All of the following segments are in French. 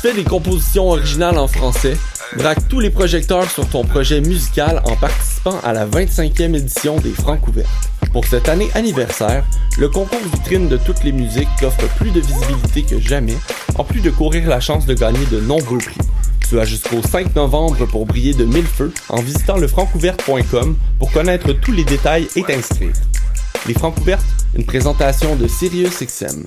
fais des compositions originales en français? Braque tous les projecteurs sur ton projet musical en participant à la 25e édition des Francs ouvertes. Pour cette année anniversaire, le concours vitrine de toutes les musiques t'offre plus de visibilité que jamais, en plus de courir la chance de gagner de nombreux prix. Tu as jusqu'au 5 novembre pour briller de mille feux en visitant lefrancouverte.com pour connaître tous les détails et t'inscrire. Les Francs ouvertes, une présentation de Sirius XM.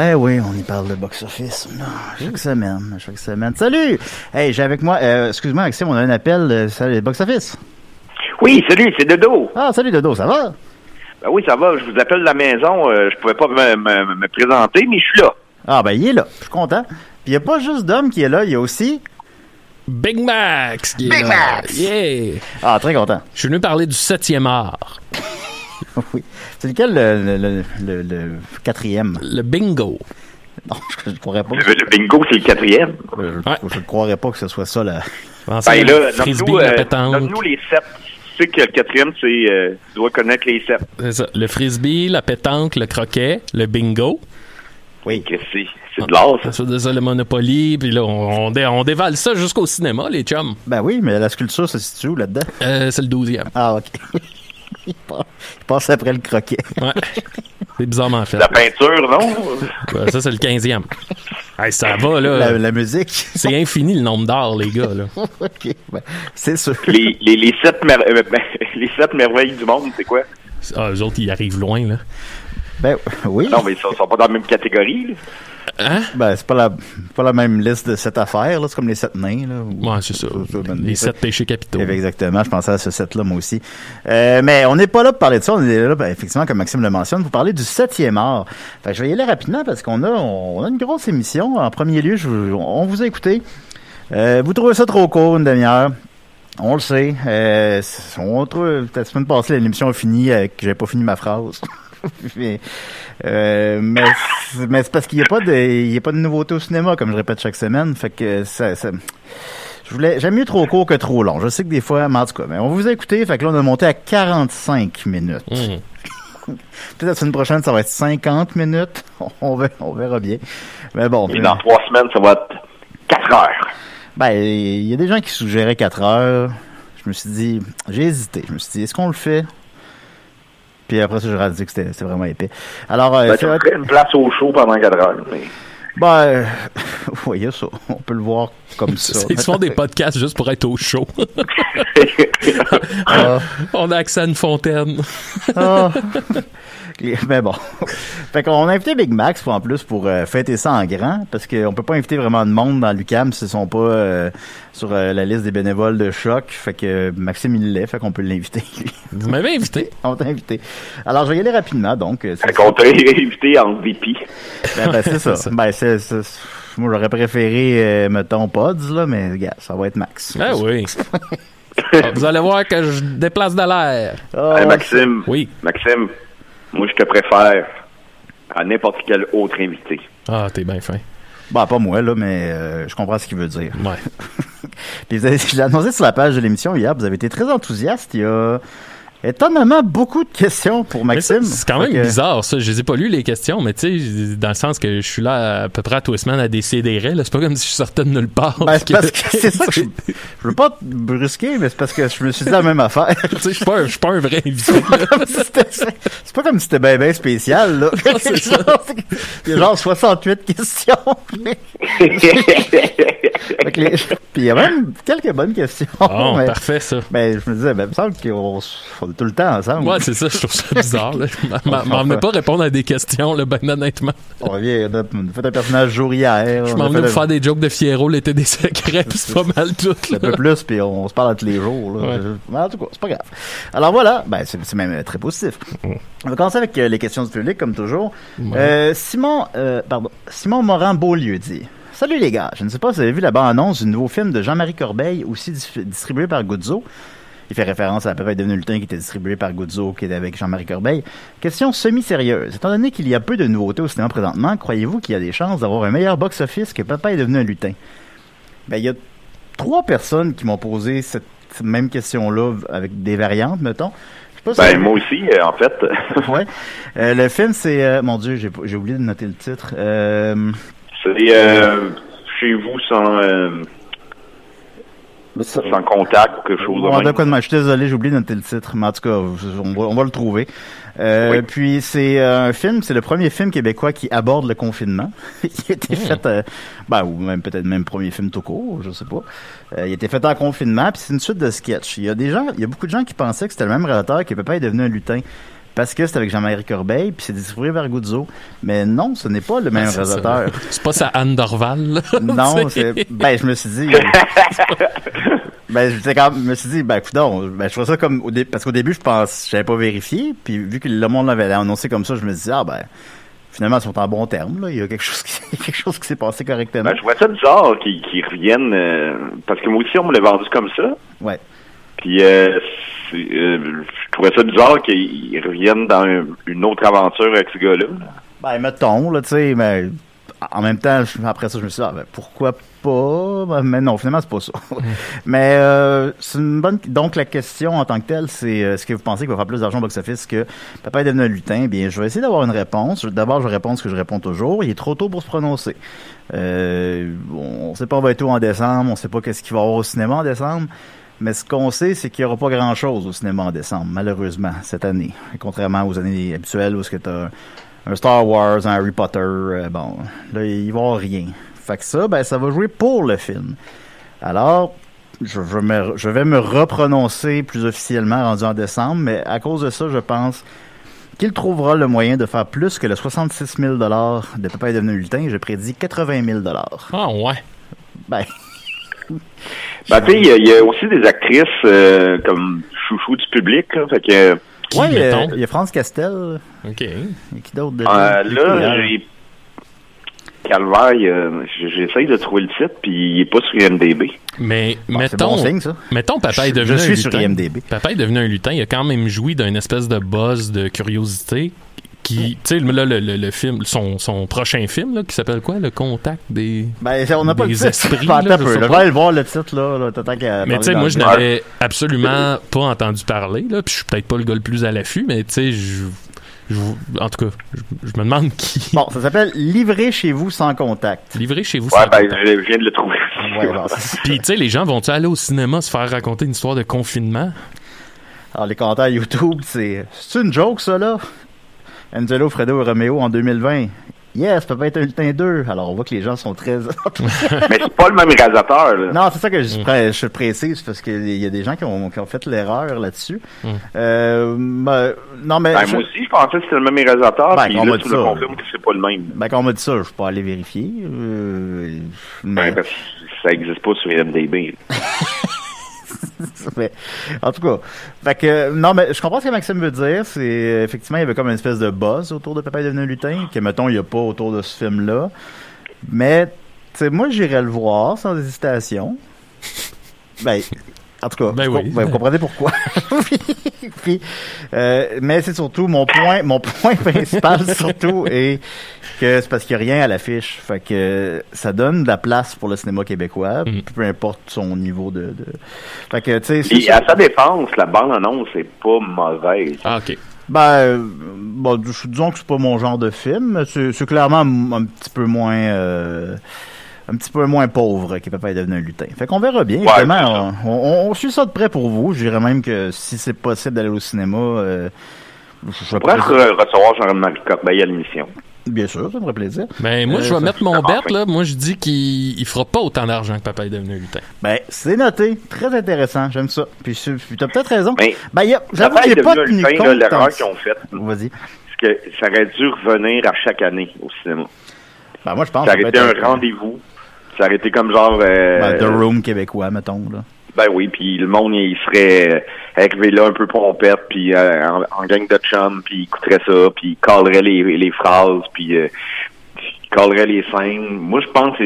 Ben oui, on y parle de box-office. Chaque semaine, chaque semaine. Salut! Hey, j'ai avec moi, euh, excuse-moi, Maxime, on a un appel, euh, salut, box-office. Oui, salut, c'est Dodo. Ah, salut Dodo, ça va? Ben oui, ça va, je vous appelle de la maison. euh, je pouvais pas me, me- me présenter, mais je suis là. Ah, ben il est là, je suis content. Puis il n'y a pas juste Dom qui est là, il y a aussi... Big Max qui est Big là. Max! Yeah! Ah, très content. Je suis venu parler du septième art. oui. C'est lequel le, le, le, le- le quatrième? Le bingo. Non, je ne croirais pas. Le, le bingo, c'est le quatrième? Je ne croirais pas que ce soit ça, là. Ben là, frisbee, euh, pétanque. nomme-nous les sept. Tu sais que le quatrième, c'est... Euh, tu dois connaître les sept. C'est ça. Le frisbee, la pétanque, le croquet, le bingo. Oui. Que c'est, c'est de l'art, ça. Ça, c'est ça, le Monopoly. Puis là, on, on dé- on dévale ça jusqu'au cinéma, les chums. Ben oui, mais la sculpture se situe où là-dedans? Euh, c'est le douzième. Ah, OK. il, passe, il passe après le croquet. Ouais. C'est bizarrement fait. La peinture, non? Ouais, ça, c'est le quinzième. Hey, ça va, là. La, la musique. C'est infini le nombre d'arts, les gars. Là. OK, ben, c'est sûr. les, les, les, sept mer- euh, ben, les sept merveilles du monde, c'est quoi? Ah, eux autres, ils arrivent loin. Là. Ben oui. Non, mais ils sont, sont pas dans la même catégorie. là. Hein? Ben, c'est pas la, pas la même liste de sept affaires, là. C'est comme les sept nains, là. ou- Ouais, c'est ça. ben, Les sept péchés capitaux. Exactement, je pensais à ce set-là, moi aussi. Euh, mais on n'est pas là pour parler de ça, on est là, ben, effectivement, comme Maxime le mentionne, pour parler du septième art. Fait que je vais y aller rapidement parce qu'on a, on a une grosse émission. En premier lieu, je on vous a écouté. Euh, vous trouvez ça trop court, une demi-heure. On le sait. Euh, on trouve, la semaine passée, l'émission a fini avec que j'avais pas fini ma phrase. mais euh, mais c'est mais c'est parce qu'il n'y a pas de il y a pas de nouveauté au cinéma comme je répète chaque semaine fait que ça, ça je voulais j'aime mieux trop court que trop long je sais que des fois mais en tout cas mais on vous a écouté fait que là on a monté à 45 minutes Mmh. peut-être la semaine prochaine ça va être 50 minutes on verra, on verra bien mais bon Et dans trois semaines, ça va être quatre heures. ben, il y a des gens qui suggéraient 4 heures. Je me suis dit, j'ai hésité. Je me suis dit, est-ce qu'on le fait? Puis après ça, j'ai réalisé que c'était vraiment épais. Alors, euh, Ben, c'est tu vrai- ferais une place au show pendant 4 heures. Mais... ben, euh, a ça. On peut le voir comme ça. Ils se font des podcasts juste pour être au show. Ah. On a accès à une fontaine. Ah. Mais bon. fait qu'on a invité Big Max pour, en plus pour euh, fêter ça en grand parce qu'on peut pas inviter vraiment de monde dans l'UCAM s'ils sont pas euh, sur euh, la liste des bénévoles de choc. Fait que Maxime il l'est, fait qu'on peut l'inviter. Vous m'avez invité. On t'a invité. Alors je vais y aller rapidement donc. Fait qu'on t'a invité en VP. Ben, ben, c'est ça. Ben, c'est, moi j'aurais préféré euh, mettons Pods là, mais ça va être Max. Ah oui. Vous allez voir que je déplace de l'air. Ah, Hey, Maxime. Oui. Maxime, moi, je te préfère à n'importe quel autre invité. Ah, t'es bien fin. Bah, pas moi, là, mais euh, je comprends ce qu'il veut dire. Ouais. Puis vous avez- je l'ai annoncé sur la page de l'émission hier, vous avez été très enthousiaste. Il y a étonnamment beaucoup de questions pour Mais Maxime. C'est quand même que- bizarre, ça. Je les ai pas lu, les questions, mais tu sais, dans le sens que je suis là à peu près à tous les semaines à décider. C'est pas comme si je sortais de nulle part. Ben, c'est parce que c'est ça que je, je veux pas te brusquer, mais c'est parce que je me suis dit la même affaire. Tu sais, je suis pas, un- je suis pas un vrai invité. C'est pas comme si c'était- si ben spécial, là. c'est ça. Il y a genre 68 questions. Les- Puis il y a même quelques bonnes questions. Bon, mais- parfait, ça. Ben, je me disais, ben, il me semble qu'on tout le temps ensemble. Ouais, c'est ça, je trouve ça bizarre. là. M'en- M'en venez pas répondre à des questions, là, ben honnêtement. On revient, on a fait un personnage jour hier. Je m'en venais faire des jokes de Fiero, l'été des secrets, c'est pas mal tout. un peu plus, puis on se parle tous les jours. Là. Ouais. Mais en tout cas, c'est pas grave. Alors voilà, ben, c'est même très positif. On va commencer avec euh, les questions du public, comme toujours. Euh, Simon, euh, pardon, Simon Morin-Beaulieu dit... Salut les gars, je ne sais pas si vous avez vu la bande-annonce du nouveau film de Jean-Marie Corbeil, aussi dis- distribué par Guzzo. Il fait référence à la pépette devenu lutin qui était distribué par Guzzo, qui était avec Jean-Marie Corbeil. Question semi-sérieuse. Étant donné qu'il y a peu de nouveautés au cinéma présentement, croyez-vous qu'il y a des chances d'avoir un meilleur box-office que Papa est devenu un lutin? Ben, il y a trois personnes qui m'ont posé cette même question-là avec des variantes, mettons. Si- Ben, moi aussi, euh, en fait. ouais. Euh, le film, c'est... euh, mon Dieu, j'ai oublié de noter le titre. C'est chez vous sans, euh, sans contact ou quelque chose de Ouais, même. de quoi de mal. Je suis désolé, j'ai oublié de noter le titre, mais en tout cas, on va, on va le trouver. Euh, Oui. Puis c'est euh, un film, c'est le premier film québécois qui aborde le confinement. il a été fait, euh, ben, ou même peut-être même premier film tout court, je sais pas. Euh, il a été fait en confinement, puis c'est une suite de sketchs. Il y a des gens, il y a beaucoup de gens qui pensaient que c'était le même réalisateur que Papa est devenu un lutin. Parce que c'est avec Jean-Marie Corbeil, puis c'est distribué vers Guzzo. Mais non, ce n'est pas le même Ah, réalisateur. C'est pas ça Anne Dorval. là. Non, C'est-. Ben, je me suis dit. ben, je quand même- je me suis dit, ben, écoute, ben, je trouvais ça comme. Au dé- Parce qu'au début, je pense, j'avais pas vérifié. Puis, vu que le monde l'avait annoncé comme ça, je me suis dit, ah, ben, finalement, ils sont en bon terme, là. Il y a quelque chose qui, quelque chose qui s'est passé correctement. Ben, je vois ça bizarre qu'ils qu'ils reviennent, euh, parce que moi aussi, on me l'a vendu comme ça. Ouais. Puis, euh, c'est, euh, je trouvais ça bizarre qu'ils reviennent dans un- une autre aventure avec ce gars-là. Ben, mettons, là, tu sais, mais. En même temps, après ça, je me suis dit, ah, ben, pourquoi pas? Ben, Mais non, finalement, c'est pas ça. mais euh, c'est une bonne. Donc, la question en tant que telle, c'est euh, est-ce que vous pensez qu'il va faire plus d'argent au box-office que Papa est devenu un lutin? Bien, je vais essayer d'avoir une réponse. D'abord, je vais répondre ce que je réponds toujours. Il est trop tôt pour se prononcer. Euh, on sait pas on va être où en décembre, on sait pas qu'est-ce qu'il va y avoir au cinéma en décembre. Mais ce qu'on sait, c'est qu'il n'y aura pas grand-chose au cinéma en décembre, malheureusement, cette année. Contrairement aux années habituelles où que t'as un, Star Wars, un Harry Potter, euh, bon, là, il va rien. Fait que ça, ben, ça va jouer pour le film. Alors, je, je, me- je vais me reprononcer plus officiellement rendu en décembre, mais à cause de ça, je pense qu'il trouvera le moyen de faire plus que le 66 000 de Papa est devenu lutin. Je prédis 80 000 Ah, ouais. Ben, Ben, tu sais, il y a- il y, a aussi des actrices euh, comme chouchou du public, là, fait que... Qui, ouais, il y a- y France Castel. OK. A qui d'autre de Euh, là, j'ai... Calvaire, euh, j'essaye de trouver le titre, puis il est pas sur IMDB. Mais Bon, c'est mettons, bon signe, ça. mettons, papa Je- est devenu je un suis sur lutin. IMDb. Papa est devenu un lutin. Il a quand même joui d'une espèce de buzz de curiosité qui, tu sais, là, le, le, le film, son, son prochain film, là, qui s'appelle quoi? Le contact des... Ben, on n'a pas Des le titre. esprits, là, je peu, Je pas. vais voir le titre, là. Mais tu sais, moi, je n'avais absolument pas entendu parler, là, puis je suis peut-être pas le gars le plus à l'affût, mais tu sais, je, je- en tout cas, je, je me demande qui... Bon, ça s'appelle Livrer chez vous sans contact. Livré chez vous. Ouais, sans ben, contact. je je viens de le trouver. Ouais, bon, c'est- Puis, tu sais, les gens vont-ils aller au cinéma se faire raconter une histoire de confinement? Alors, les commentaires YouTube, c'est C'est une joke, ça, là Angelo, Fredo et Romeo en 2020. Yes, peut être un lutin 2. Alors, on voit que les gens sont très. Mais c'est pas le même réalisateur, là. Non, c'est ça que je, pré- je précise parce qu'il y a des gens qui ont, qui ont fait l'erreur là-dessus. Euh, ben, non, mais. Ben, je- moi aussi, je pensais que c'était le même réalisateur, Ben, puis on là, ça. confirmes que c'est pas le même. Ben, quand on m'a dit ça, je peux pas aller vérifier. Euh, mais, Ben, parce que ça existe pas sur IMDb. mais, en tout cas, fait que, non, mais je comprends ce que Maxime veut dire. C'est effectivement, il y avait comme une espèce de buzz autour de Papa est devenu lutin, que mettons, il n'y a pas autour de ce film-là. Mais, tu sais, moi, j'irais le voir sans hésitation. Ben, en tout cas, Ben vous, oui. com- ben, vous comprenez pourquoi. Puis, euh, mais c'est surtout mon point, mon point principal surtout est que c'est parce qu'il n'y a rien à l'affiche. Fait que ça donne de la place pour le cinéma québécois, peu importe son niveau de. de... Fait que, tu sais, à sa défense, la bande-annonce est pas mauvaise. Ah, ok. Ben, euh, bon, dis- disons que c'est pas mon genre de film. C'est clairement un petit peu moins. euh, un petit peu moins pauvre que Papa est devenu un lutin. Fait qu'on verra bien. Ouais, on, on, on suit ça de près pour vous. Je dirais même que si c'est possible d'aller au cinéma, euh, je, je On pourrait pourrais- re- recevoir Jean-Marie Corbeil à l'émission. Bien sûr, ça me ferait plaisir. Ben, moi, Euh, je vais ça- mettre mon bet, là. Moi, je dis qu'il il fera pas autant d'argent que papa est devenu un lutin. Ben, c'est noté. Très intéressant. J'aime ça. Puis, puis t'as peut-être raison. Ben, a- j'avoue que j'ai pas tenu compte. L'erreur qu'ils ont faite, Vas-y. que ça aurait dû revenir à chaque année au cinéma. Ben, moi, je pense Ça que aurait ça été un être- rendez-vous. Ça aurait été comme genre... euh, Ben, The Room québécois, mettons, là. Ben oui, puis le monde, il serait euh, arrivé là un peu pompette, puis euh, en, en gang de chum, puis il écouterait ça, puis il callerait les, les phrases, puis euh, il callerait les scènes. Moi, je pense que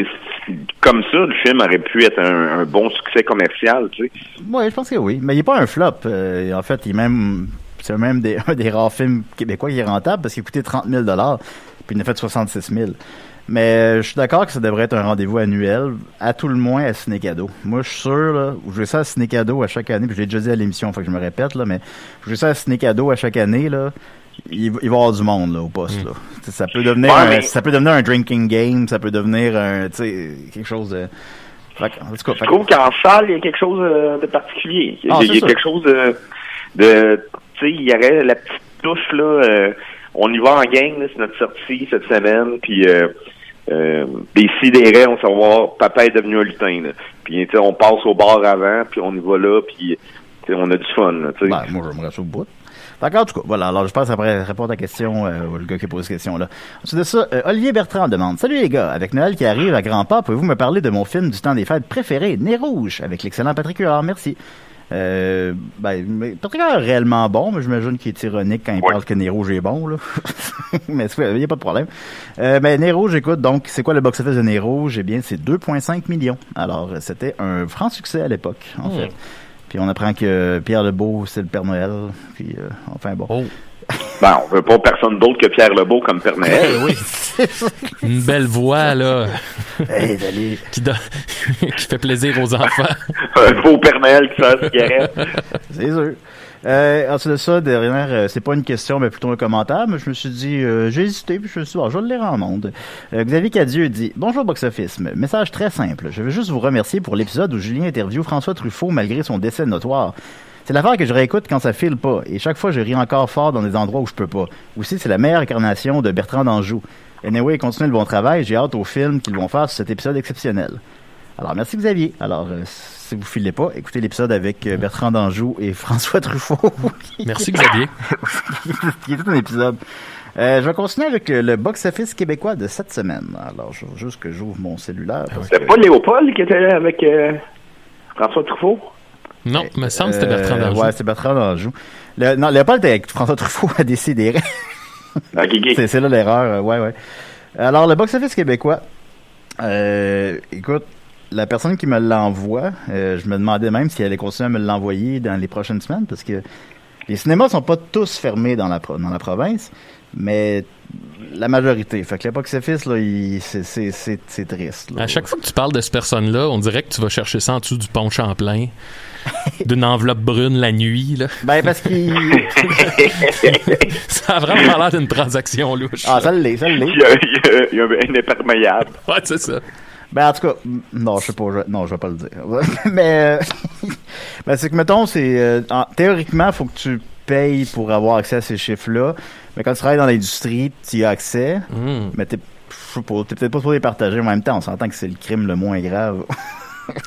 comme ça, le film aurait pu être un, bon succès commercial, tu sais. Oui, je pense que oui. Mais il n'est pas un flop. En fait, il est même. C'est même des, un des rares films québécois qui est rentable parce qu'il coûtait 30 000 puis il en a fait 66 000 Mais euh, je suis d'accord que ça devrait être un rendez-vous annuel, à tout le moins à Ciné Cadeau. Moi, je suis sûr, là, je vais ça à Ciné Cadeau à chaque année, puis je l'ai déjà dit à l'émission, faut que je me répète, là, mais je vais ça à Ciné Cadeau à chaque année, là. Il, va il va y avoir du monde là, au poste. Là. Tu sais, Ça peut devenir Ouais, un, mais- ça peut devenir un drinking game, ça peut devenir un tu sais, quelque chose de. Fait en tout cas, Je trouve qu'en salle, il y a quelque chose euh, de particulier. Il y a, Ah, il y a c'est ça. quelque chose de... de tu sais, il y aurait la petite touche, là... euh, on y va en gang, là, c'est notre sortie cette semaine, puis... Euh, euh, des sidérés, on savoir papa est devenu un lutin. Puis on passe au bar avant, puis on y va là, puis on a du fun. Là. Ben, moi, j'aimerais ça au bout. D'accord, en tout cas, voilà. Alors, je pense après répondre à ta question, euh, le gars qui a posé cette question-là. Ensuite de ça, euh, Olivier Bertrand demande Salut les gars, avec Noël qui arrive à grands pas, pouvez-vous me parler de mon film du temps des fêtes préféré, Nez Rouge, avec l'excellent Patrick Huard? Merci. Euh, ben, mais Patrick est réellement bon, mais j'imagine qu'il est ironique quand il parle que Nez Rouge est bon, là. mais il n'y a pas de problème. Euh, ben, Nez Rouge, écoute, donc, c'est quoi le box-office de Nez Rouge? Eh bien, c'est 2,5 millions. Alors, c'était un franc succès à l'époque, en Hmm. fait. Puis on apprend que Pierre Lebeau, c'est le Père Noël. Puis, euh, enfin bon. Oh. Ben, on veut pas personne d'autre que Pierre Lebeau comme Père Noël. oui. Une belle voix, là, Hey, salut. qui, fait plaisir aux enfants. Un faux Père Noël qui sort cigarette. C'est sûr. Euh, ensuite de ça, derrière, euh, c'est pas une question, mais plutôt un commentaire, mais je me suis dit, euh, j'ai hésité, puis je me suis dit, bon, je vais le lire en monde. Euh, Xavier Cadieux dit, Bonjour Box Office, message très simple. Je veux juste vous remercier pour l'épisode où Julien interview François Truffaut malgré son décès notoire. C'est l'affaire que je réécoute quand ça file pas, et chaque fois je ris encore fort dans des endroits où je peux pas. Aussi, c'est la meilleure incarnation de Bertrand d'Anjou. Anyway, continuez le bon travail, j'ai hâte au film qu'ils vont faire sur cet épisode exceptionnel. Alors, merci Xavier. Alors, euh, si vous filez pas, écoutez l'épisode avec euh, Bertrand d'Anjou et François Truffaut. Merci, Xavier. qui est tout un épisode. Euh, je vais continuer avec le box-office québécois de cette semaine. Alors, je veux juste que j'ouvre mon cellulaire. que- pas Léopold qui était là avec euh, François Truffaut? Non, me semble que c'était Bertrand Euh, D'Anjou. Ouais, c'est Bertrand d'Anjou. Le, non, Léopold était avec François Truffaut à décider. Ok, ok. c'est, c'est là l'erreur, euh, ouais, ouais. Alors, le box-office québécois, euh, écoute, la personne qui me l'envoie, euh, je me demandais même si elle allait continuer à me l'envoyer dans les prochaines semaines, parce que les cinémas sont pas tous fermés dans la, pro- dans la province, mais la majorité. Fait que le box-office, là, il- c'est, c'est, c'est, c'est triste. là. À chaque fois que tu parles de cette personne-là, on dirait que tu vas chercher ça en dessous du pont Champlain, d'une enveloppe brune la nuit. Là. Ben, parce qu'il... Ça a vraiment l'air d'une transaction louche. ah, ça l'est, ça l'est. Il y a, il y a- il y a un imperméable. Ouais, c'est ça. Ben, en tout cas, non, je sais pas, je- non, je vais pas le dire. mais, euh, ben, c'est que, mettons, c'est, euh, en- théoriquement, faut que tu payes pour avoir accès à ces chiffres-là. Mais quand tu travailles dans l'industrie, tu y as accès. Hmm. Mais t'es, t'es peut-être pas supposé les partager. En même temps, on s'entend que c'est le crime le moins grave.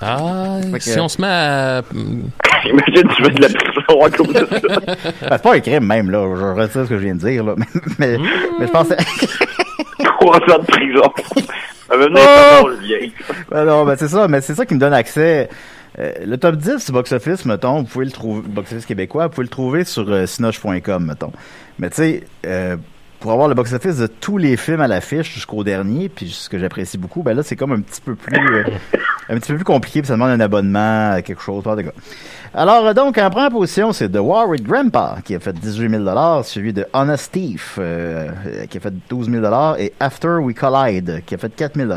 Ah, que- si on se met à. Imagine, tu veux de la prison à cause de ça. Ben, c'est pas un crime, même, là. Je retire ce que je viens de dire, là. Mais, mais, mais je pense que- Trois ans de prison. Venir Oh! Ben non, ben c'est ça, mais c'est ça qui me donne accès. Euh, le top 10 du box-office, mettons, vous pouvez le trouver, box-office québécois, vous pouvez le trouver sur euh, sinoche.com, mettons. Mais tu sais, euh, pour avoir le box-office de tous les films à l'affiche jusqu'au dernier, puis ce que j'apprécie beaucoup, ben là, c'est comme un petit peu plus, euh, un petit peu plus compliqué, puis ça demande un abonnement à quelque chose, cas. Alors, euh, donc, en première position, c'est The War with Grandpa, qui a fait 18 000 suivi de Honest Thief, euh, qui a fait 12 000 et After We Collide, qui a fait 4 000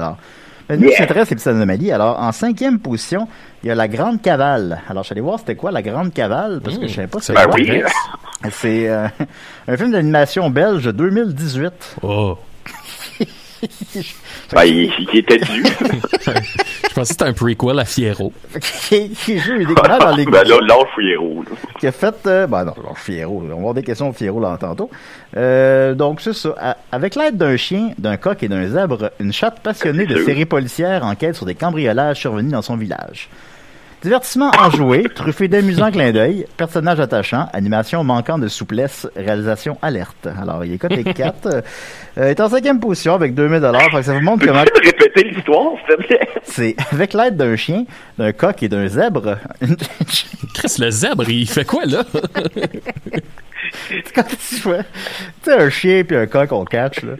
mais nous, Yeah. c'est très ces petites anomalies. Alors, en cinquième position, il y a la Grande Cavale. Alors, je suis allé voir c'était quoi la Grande Cavale, parce que je savais pas c'est c'était Ben quoi. oui. C'est euh, un film d'animation belge de 2018. Oh. Ben, il, il était dû. Je pensais que c'était un prequel à Fiero. qui, qui joue uniquement dans les ben là, lâche Fouillero. là. qui a fait euh, ben non, non, Fierro, on va avoir des questions au Fierro là tantôt. Euh, donc c'est ça, À- avec l'aide d'un chien, d'un coq et d'un zèbre, une chatte passionnée de séries policières enquête sur des cambriolages survenus dans son village. Divertissement enjoué, truffé d'amusants clins d'œil, personnages attachants, animation manquant de souplesse, réalisation alerte. Alors, il est coté 4. euh, est en cinquième position avec 2000 dollars. Ça vous montre comment répéter l'histoire, s'il te plaît? c'est avec l'aide d'un chien, d'un coq et d'un zèbre, Chris, le zèbre, il fait quoi, là? quand tu fais, tu sais, un chien puis un coq, on catch, là.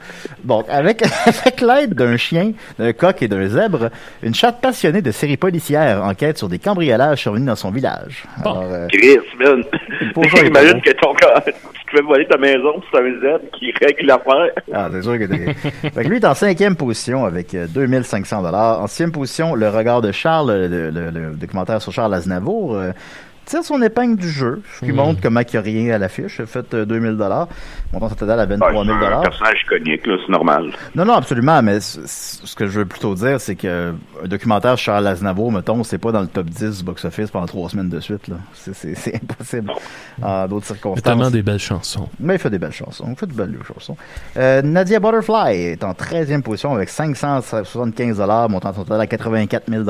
Donc, avec, avec l'aide d'un chien, d'un coq et d'un zèbre, une chatte passionnée de séries policières enquête sur des cambriolages survenus dans son village. Bon. Alors, euh, Chris, man. Imagine que ton gars, tu te fais voler ta maison, c'est un Z qui règle l'affaire. ah, c'est sûr que t'es... fait que lui est en cinquième position avec euh, 2500 dollars. En sixième position, le regard de Charles, le, le- le documentaire sur Charles Aznavour, euh, tire son épingle du jeu, ce qui montre comment il n'y a rien à l'affiche. Il a fait euh, 2000 dollars. Montant total à 23 000 c'est un dollars. personnage iconique, là, c'est normal. Non, non, absolument, mais ce que je veux plutôt dire, c'est que un documentaire sur Charles Aznavour, mettons, c'est pas dans le top 10 du box-office pendant trois semaines de suite, là. C'est- impossible. En d'autres circonstances. Notamment des belles chansons. Mais il fait des belles chansons. Il fait de belles chansons. Euh, Nadia Butterfly est en 13e position avec 575 montant son total à 84 000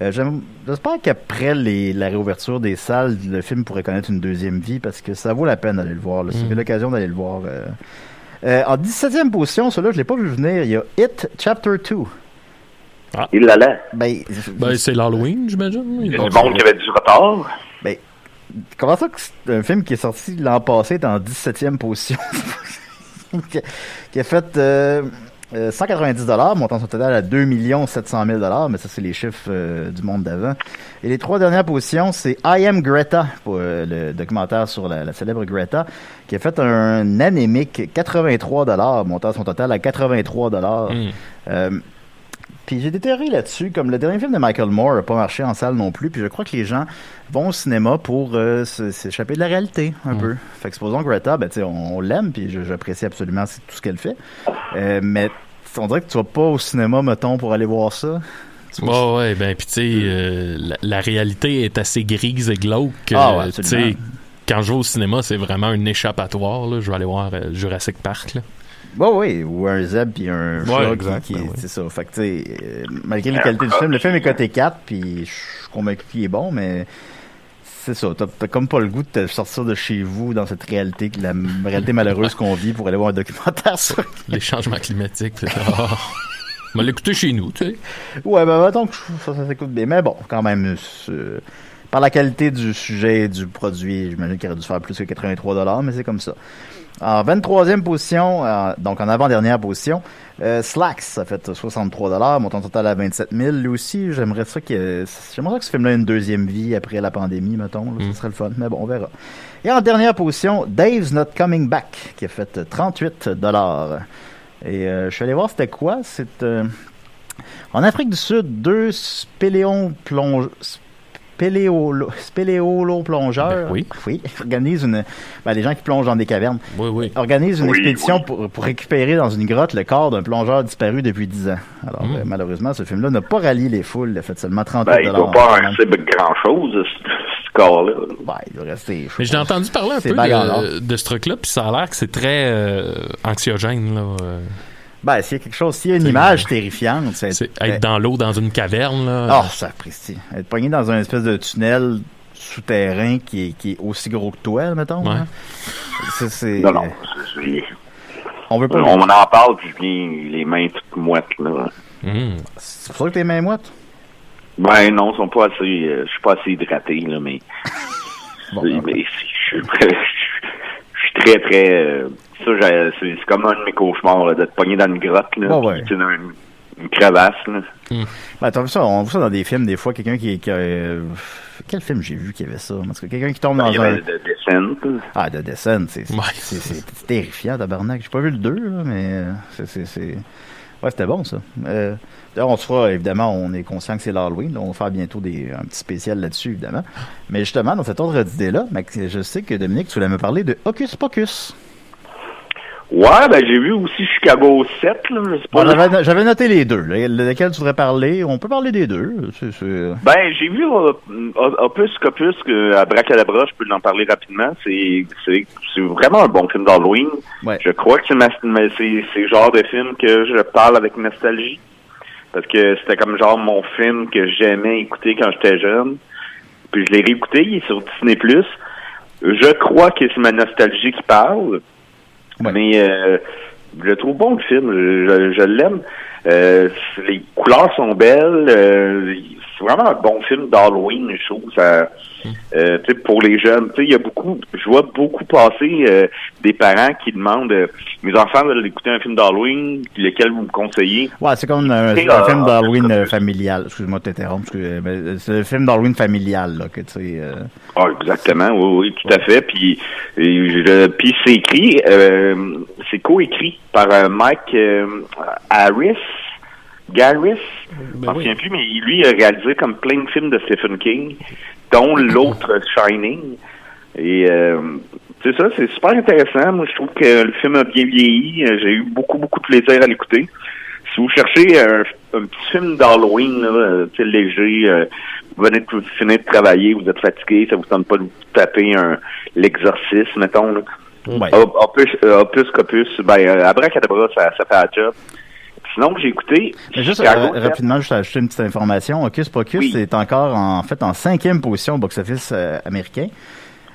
euh, j'aime- J'espère qu'après les- la réouverture des salles, le film pourrait connaître une deuxième vie parce que ça vaut la peine d'aller le voir. là. Si vous avez l'occasion d'aller le voir. euh. Euh, en 17e position, celui-là, je l'ai pas vu venir. Il y a It Chapter 2. Il l'allait. Ben, Ben, c'est l'Halloween, j'imagine. Il y a du monde qui avait du retard. ben, comment ça que c'est un film qui est sorti l'an passé est en 17e position? qui, a- qui a fait euh, euh, 190 dollars, montant son total à 2 700 000 dollars, mais ça c'est les chiffres euh, du monde d'avant. Et les trois dernières positions, c'est I Am Greta, pour euh, le documentaire sur la, la célèbre Greta, qui a fait un anémique 83 dollars, montant son total à 83 dollars. Mm. Puis j'ai des théories là-dessus, comme le dernier film de Michael Moore n'a pas marché en salle non plus, puis je crois que les gens vont au cinéma pour euh, s'échapper de la réalité un peu. Fait que supposons Greta, ben, on, on l'aime, puis j'apprécie absolument tout ce qu'elle fait. Euh, mais on dirait que tu vas pas au cinéma, mettons, pour aller voir ça. Vas- Ouais, ben, puis tu sais, euh, la, la réalité est assez grise et glauque. que, Ah ouais, tu sais, quand je vais au cinéma, c'est vraiment un échappatoire. Là. Je vais aller voir Jurassic Park. Là. Ouais, ouais, ou un zèbre puis un Ouais, chat qui- exact, qui, ben oui. c'est ça. Fait que tu sais, euh, malgré les qualités du film, le film est coté 4, puis je suis convaincu qu'il est bon, mais c'est ça. T'as t'as comme pas le goût de te sortir de chez vous dans cette réalité, la réalité malheureuse qu'on vit pour aller voir un documentaire sur. Les changements climatiques. c'est- Ah. On va l'écouter chez nous, tu sais. Ouais, ben mettons que je- ça, ça s'écoute bien, mais bon, quand même. Par la qualité du sujet et du produit, j'imagine qu'il aurait dû faire plus que 83 mais c'est comme ça. En 23e position, euh, donc en avant-dernière position, euh, Slacks, ça fait 63 montant total à 27 000. Lui aussi, j'aimerais ça que, j'aimerais ça que ce film-là ait une deuxième vie après la pandémie, mettons. là, Mm. Ce serait le fun, mais bon, on verra. Et en dernière position, Dave's Not Coming Back, qui a fait 38 Et euh, je suis allé voir c'était quoi? C'est euh, en Afrique du Sud, deux spéléons plonge... spéléolo, spéléolo plongeur. Ben oui. Oui. Organise une, ben, les gens qui plongent dans des cavernes. Oui, oui. Organise une Oui, expédition oui. Pour, pour récupérer dans une grotte le corps d'un plongeur disparu depuis 10 ans. Alors, Mm. euh, malheureusement, ce film-là n'a pas rallié les foules. Il a fait seulement 30 Ben, il doit pas rester grand-chose, ce, corps-là. Ben, il doit rester. Mais j'ai entendu parler un peu de, de ce truc-là, puis ça a l'air que c'est très euh, anxiogène. Là, euh. Ben, s'il y a quelque chose, s'il y a une image terrifiante, c'est C'est être dans l'eau, dans une caverne. Là. Oh, ça apprécie. Être pogné dans un espèce de tunnel souterrain qui est, qui est aussi gros que toi, mettons. Ouais. hein. C'est, c'est- Non, non. c'est- On veut pas. On m'en en parle, puis je viens les mains toutes moites, là. Hum. C'est pour ça que tes mains moites? Ben non, ils sont pas assez. euh, je suis pas assez hydraté, là, mais. Bon, mais- ben, je suis suis très, très. euh, ça, c'est comme un de mes cauchemars, là, d'être pogné dans une grotte, là. Ouais. sais, dans une, une crevasse, là. Ben, t'as vu ça, on voit ça dans des films, des fois, quelqu'un qui, euh, quel film j'ai vu qui avait ça? Parce que quelqu'un qui tombe dans Il y un... de descente. là. Ah, de Descent, c'est, terrifiant, tabarnak. J'ai pas vu le 2, là, mais euh, c'est... Ouais, c'était bon, ça. Euh, d'ailleurs, on se fera, évidemment, on est conscient que c'est l'Halloween, on va faire bientôt des, un petit spécial là-dessus, évidemment. Mais justement, dans cet ordre d'idée-là, Max, je sais que, Dominique, tu voulais me parler de Hocus Pocus. Ouais, ben j'ai vu aussi Chicago 7, là. Je sais pas. Bon, j'avais, noté les deux. là. Lequel tu voudrais parler? On peut parler des deux. Ben, j'ai vu euh, Opus Copus à Bracadabra, je peux en parler rapidement. C'est vraiment un bon film d'Halloween. Ouais. Je crois que c'est le genre de film que je parle avec nostalgie parce que c'était comme genre mon film que j'aimais écouter quand j'étais jeune. Puis je l'ai réécouté, il est sur Disney+. Je crois que c'est ma nostalgie qui parle. Ouais. Mais euh, je le trouve bon le film, je, je, je l'aime. Euh, les couleurs sont belles. euh, c'est vraiment un bon film d'Halloween, je trouve. Ça, euh, pour les jeunes, il y a beaucoup, je vois beaucoup passer euh, des parents qui demandent, euh, mes enfants veulent écouter un film d'Halloween, lequel vous me conseillez? Ouais, c'est comme un, Et, un euh, film d'Halloween euh, familial. Excuse-moi de t'interrompre. excuse- mais C'est le film d'Halloween familial, là, que tu sais. euh, Ah, exactement, oui, oui, tout à fait. Puis, puis c'est écrit, euh, c'est coécrit par euh, Mike euh, Harris, Garris, je m'en souviens plus, mais lui a réalisé comme plein de films de Stephen King, dont l'autre Shining. Et euh, c'est ça, c'est super intéressant. Moi, je trouve que le film a bien vieilli. Euh, J'ai eu beaucoup, beaucoup de plaisir à l'écouter. Si vous cherchez un, un petit film d'Halloween, euh, léger, euh, vous venez de finir de travailler, vous êtes fatigué, ça vous tente pas de vous taper un l'exorcisme, mettons. Là. Ouais. Op- Opus, opus Copus, ben, Abracadabra, ça, ça fait la job. Sinon, j'ai écouté... Mais juste Chicago euh, rapidement, juste ajouter une petite information. Hocus Pocus Oui. est encore en, fait en cinquième position au box-office euh, américain.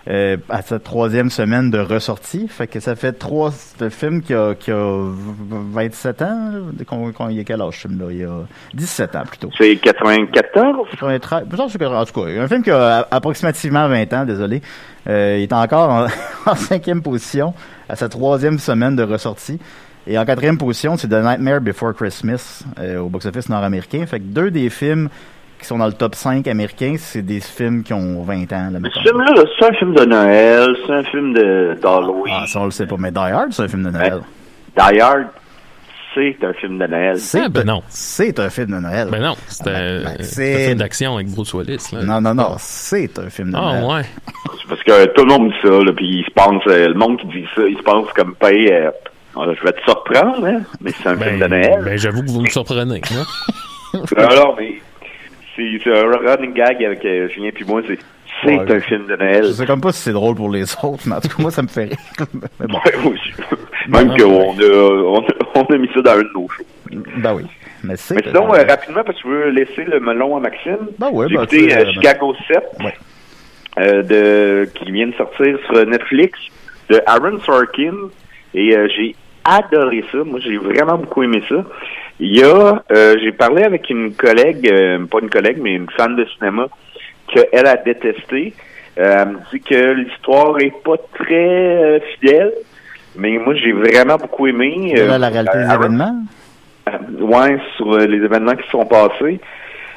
Euh, à sa troisième semaine de ressortie. Fait que ça fait trois c'est un film qui a, qui a v- v- 27 ans. Qu'on- qu'on- il y a quel âge ce film-là? Il y a 17 ans plutôt. C'est 94? 93, je pense que- en tout cas, un film qui a a- approximativement 20 ans, désolé. Euh, il est encore en, en cinquième position à sa troisième semaine de ressortie. Et en quatrième position, c'est The Nightmare Before Christmas euh, au box-office nord-américain. Fait que deux des films qui sont dans le top 5 américain, c'est des films qui ont 20 ans. Là, Mais ce film-là, là, c'est un film de Noël, c'est un film de- d'Halloween. Ah, ça on le sait pas, mais Die Hard, c'est un film de Noël. Die Hard, c'est un film de Noël. C'est Ah, ben non. C'est un film de Noël. Ben non, c'était ben, euh, c'est- c'était un film d'action avec Bruce Willis. Là. Non, non, non, c'est un film de Ah, Noël. ouais. C'est parce que tout le monde dit ça, puis il se pense, euh, le monde qui dit ça, il se pense comme paye, euh, Ah, je vais te surprendre, hein, mais c'est un film de Ben, Noël. ben, j'avoue que vous me surprenez. hein. Alors, mais c'est un running gag avec euh, Julien puis moi, c'est c'est Ouais. un film de Noël. Je sais comme pas si c'est drôle pour les autres, mais en tout cas, moi, ça me fait rire. mais bon, Ouais, moi aussi. Même Ben, qu'on a, on a, on a mis ça dans un de nos shows. ben oui. Mais sinon, euh, rapidement, parce que je veux laisser le melon à Maxime. Ben ouais, J'ai ben, écouté euh, Chicago 7, Ouais. euh, de, qui vient de sortir sur Netflix, de Aaron Sorkin. Et euh, j'ai adoré ça. Moi, j'ai vraiment beaucoup aimé ça. Il y a, euh, j'ai parlé avec une collègue, euh, pas une collègue, mais une fan de cinéma, qu'elle a détesté. Euh, elle me dit que l'histoire est pas très fidèle, mais moi, j'ai vraiment beaucoup aimé. de euh, la, la réalité des événements? ouais, sur les événements qui sont passés.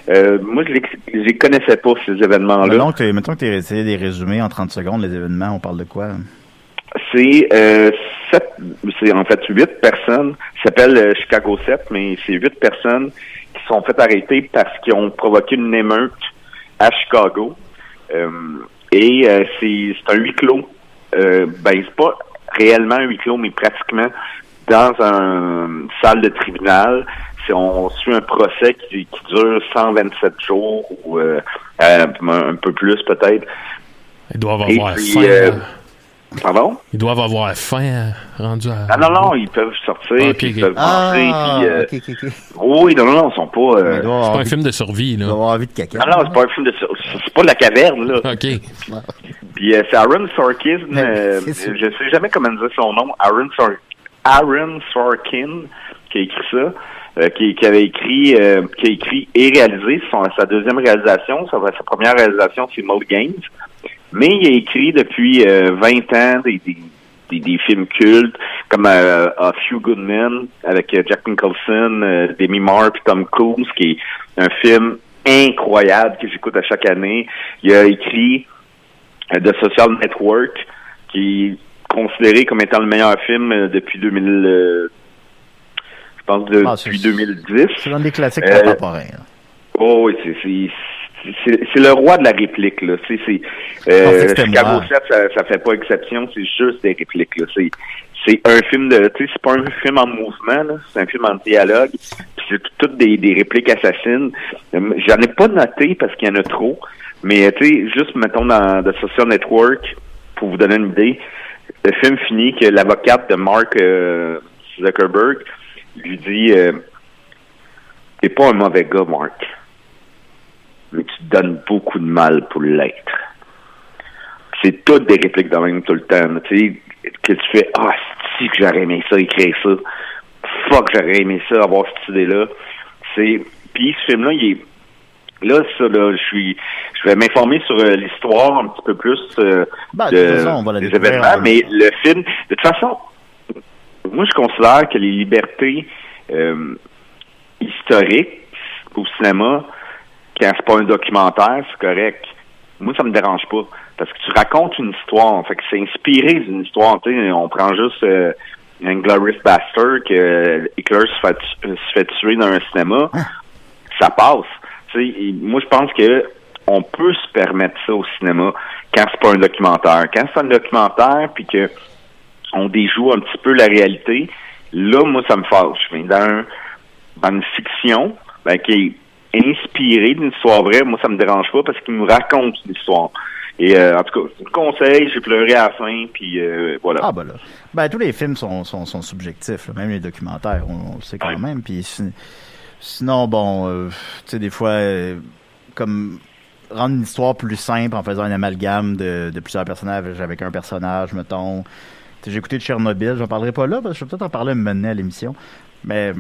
Euh, moi, je les, je les connaissais pas, ces événements-là. Mettons que, t'es- mettons que tu essayé des résumés en 30 secondes, les événements, on parle de quoi? C'est euh, sept, c'est en fait huit personnes. Ça s'appelle euh, Chicago 7, mais c'est huit personnes qui sont faites arrêter parce qu'ils ont provoqué une émeute à Chicago. Euh, et euh, c'est c'est un huis clos. Euh, ben, c'est pas réellement un huis clos, mais pratiquement dans une salle de tribunal. C'est- On suit un procès qui, qui dure 127 jours ou un peu plus peut-être. Ils doivent Et avoir puis, faim. euh, euh, Pardon? Ils doivent avoir faim euh, rendu à. Ah non, non, ils peuvent sortir, Ah, puis ils peuvent rentrer, Ah, puis... euh, ok, ok, ok. Oui, non, non, non, ils sont pas... euh, C'est pas un film de survie, il doit là. avoir envie de caca. Ah non, c'est pas un film de... C'est pas de la caverne, là. OK. Puis euh, c'est Aaron Sorkin, euh, je sais jamais comment dire son nom, Aaron, Sor Aaron Sorkin, qui a écrit ça, euh, qui, qui avait écrit, euh, qui a écrit et réalisé son, sa deuxième réalisation, sa, sa première réalisation c'est Mode Games, mais il a écrit depuis euh, 20 ans des, des, des, des films cultes comme euh, A Few Good Men avec euh, Jack Nicholson, euh, Demi Moore puis Tom Cruise, qui est un film incroyable que j'écoute à chaque année. Il a écrit euh, The Social Network, qui est considéré comme étant le meilleur film euh, depuis 2000, euh, je pense de- Ah, depuis 2010. C'est l'un des classiques contemporains. là. Oh oui, c'est c'est le roi de la réplique là. C'est euh, c'était Chicago moi. 7, ça, ça fait pas exception. C'est juste des répliques là. C'est c'est un film de, tu sais, c'est pas un film en mouvement là. C'est un film en dialogue. Puis c'est tout- toutes des, des répliques assassines. Euh, J'en ai pas noté parce qu'il y en a trop. Mais tu sais, juste mettons dans The Social Network pour vous donner une idée. Le film finit que l'avocate de Mark euh, Zuckerberg lui dit euh, T'es pas un mauvais gars, Mark mais tu te donnes beaucoup de mal pour l'être. C'est toutes des répliques de même tout le temps. Tu sais, que tu fais Ah, si que j'aurais aimé ça, écrire ça. Fuck, j'aurais aimé ça, avoir cette idée-là. C'est. Puis ce film-là, il est. Là, ça, là, je suis. Je vais m'informer sur euh, l'histoire un petit peu plus euh, Ben, de de- toute façon, on va la des événements, en- mais le film. De toute façon, moi je considère que les libertés euh, historiques au cinéma, quand c'est pas un documentaire, c'est correct. Moi, ça me dérange pas. Parce que tu racontes une histoire. Fait que c'est inspiré d'une histoire. Tu sais, on prend juste euh, Glorious Bastard que Hitler se fait, tu- se fait tuer dans un cinéma. Ça passe. Tu sais, et moi, je pense que on peut se permettre ça au cinéma quand c'est pas un documentaire. Quand c'est un documentaire, puis que on déjoue un petit peu la réalité, là, moi, ça me fâche. Mais dans, un- dans une fiction, ben, qui est inspirée d'une histoire vraie, moi, ça me dérange pas parce qu'il nous raconte une histoire. Et euh, en tout cas, je vous le conseille, j'ai pleuré à la fin, puis euh, voilà. Ah, ben là. Ben, tous les films sont, sont, sont subjectifs, là, même les documentaires, on, on le sait quand même. Puis si- sinon, bon, euh, tu sais, des fois, comme rendre une histoire plus simple en faisant un amalgame de, de plusieurs personnages avec un personnage, mettons. J'ai écouté Tchernobyl, j'en parlerai pas là, parce que je vais peut-être en parler maintenant à l'émission. Mais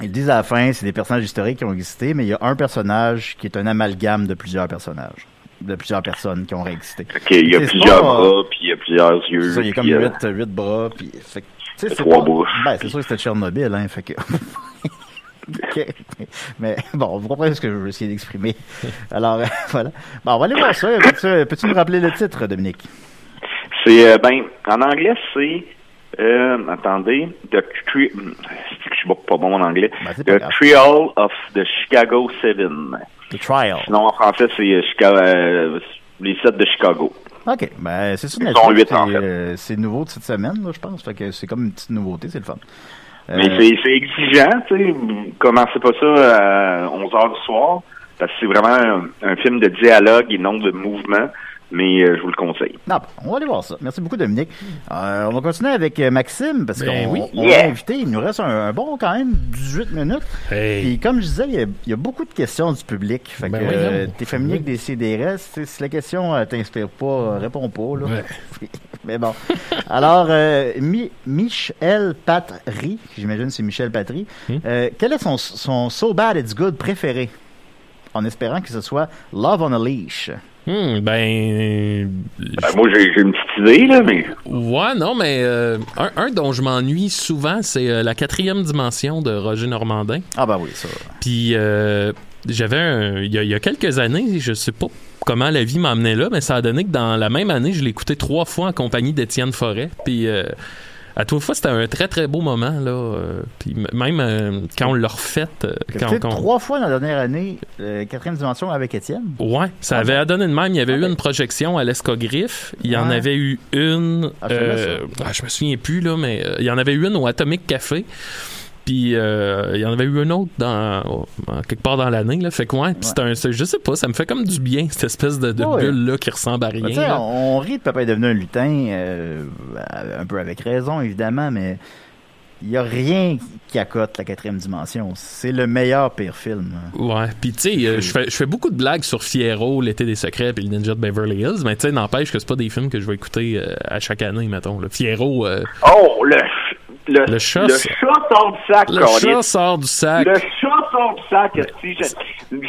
ils disent à la fin, c'est des personnages historiques qui ont existé, mais il y a un personnage qui est un amalgame de plusieurs personnages, de plusieurs personnes qui ont réexisté. Ok, il y a plusieurs pas- bras, puis il y a plusieurs yeux. ça, il y a comme euh, huit, huit bras, puis fait tu Trois pas- bouches. Ben, c'est sûr que c'était Tchernobyl, hein, fait que... Mais bon, vous comprenez ce que je veux essayer d'exprimer. Alors, euh, voilà. Bon, on va aller voir ça. Peux-tu peux-tu nous rappeler le titre, Dominique? C'est euh, ben en anglais c'est euh, attendez The je suis pas bon en anglais Ben, c'est The. Trial of the Chicago Seven. The Trial. Sinon en français c'est euh, Chica- euh, les sept de Chicago. OK. Ben, c'est Netflix. huit, en c'est, fait. euh, C'est nouveau de cette semaine, là, je pense. Fait que c'est comme une petite nouveauté, c'est le fun. Euh, Mais c'est c'est exigeant, tu sais. Commencez pas ça à 11 heures du soir parce que c'est vraiment un, un film de dialogue et non de mouvement. Mais euh, je vous le conseille. Non, on va aller voir ça. Merci beaucoup, Dominique. Euh, on va continuer avec euh, Maxime, parce Ben qu'on oui. on Yeah. l'a invité. Il nous reste un, un bon, quand même, 18 minutes. Hey. Puis, comme je disais, il y a, il y a beaucoup de questions du public. Fait Ben que euh, t'es familier avec des CDRS. Si la question euh, t'inspire pas, réponds pas. Là. Ouais. Mais bon. Alors, euh, Mi- Michel Patry, j'imagine que c'est Michel Patry, Hmm. euh, quel est son, son So Bad It's Good préféré? En espérant que ce soit Love on a Leash. Hmm, ben. Ben, moi j'ai j'ai une petite idée là, mais Ouais, non, mais euh, un, un dont je m'ennuie souvent, c'est euh, la quatrième dimension de Roger Normandin. Ah, ben oui, ça. Puis euh, j'avais un. Il y, a, il y a quelques années, je sais pas comment la vie m'a amené là, mais ça a donné que dans la même année, je l'ai écouté trois fois en compagnie d'Étienne Forêt. Puis. À toute fois, c'était un très très beau moment. Là, euh, puis même euh, quand on l'a refait. euh, quand, fait quand- trois fois dans la dernière année, euh, quatrième dimension avec Étienne? Ouais, ça avait donné de même. Il y avait eu une projection à l'Escogriffe. Il y en avait eu une. Ah, je euh, ah, je me souviens plus, là, mais il y en avait eu une au Atomic Café. Puis euh, il y en avait eu une autre dans, quelque part dans l'année. Là. Fait que ouais, puis c'est un, je sais pas, ça me fait comme du bien, cette espèce de, de Ouais. bulle-là qui ressemble à rien. Ben, là. on, on rit de Papa est devenu un lutin, euh, un peu avec raison, évidemment, mais il n'y a rien qui accote la quatrième dimension. C'est le meilleur pire film. Ouais, puis tu sais, euh, je fais, je fais beaucoup de blagues sur Fiero, L'été des secrets, puis le Ninja de Beverly Hills, mais tu sais, n'empêche que c'est pas des films que je vais écouter euh, à chaque année, mettons. Là. Fiero, euh, Oh, le, le, Le chat, le chat sort du sac, le chat sort du sac. Le chat sort du sac,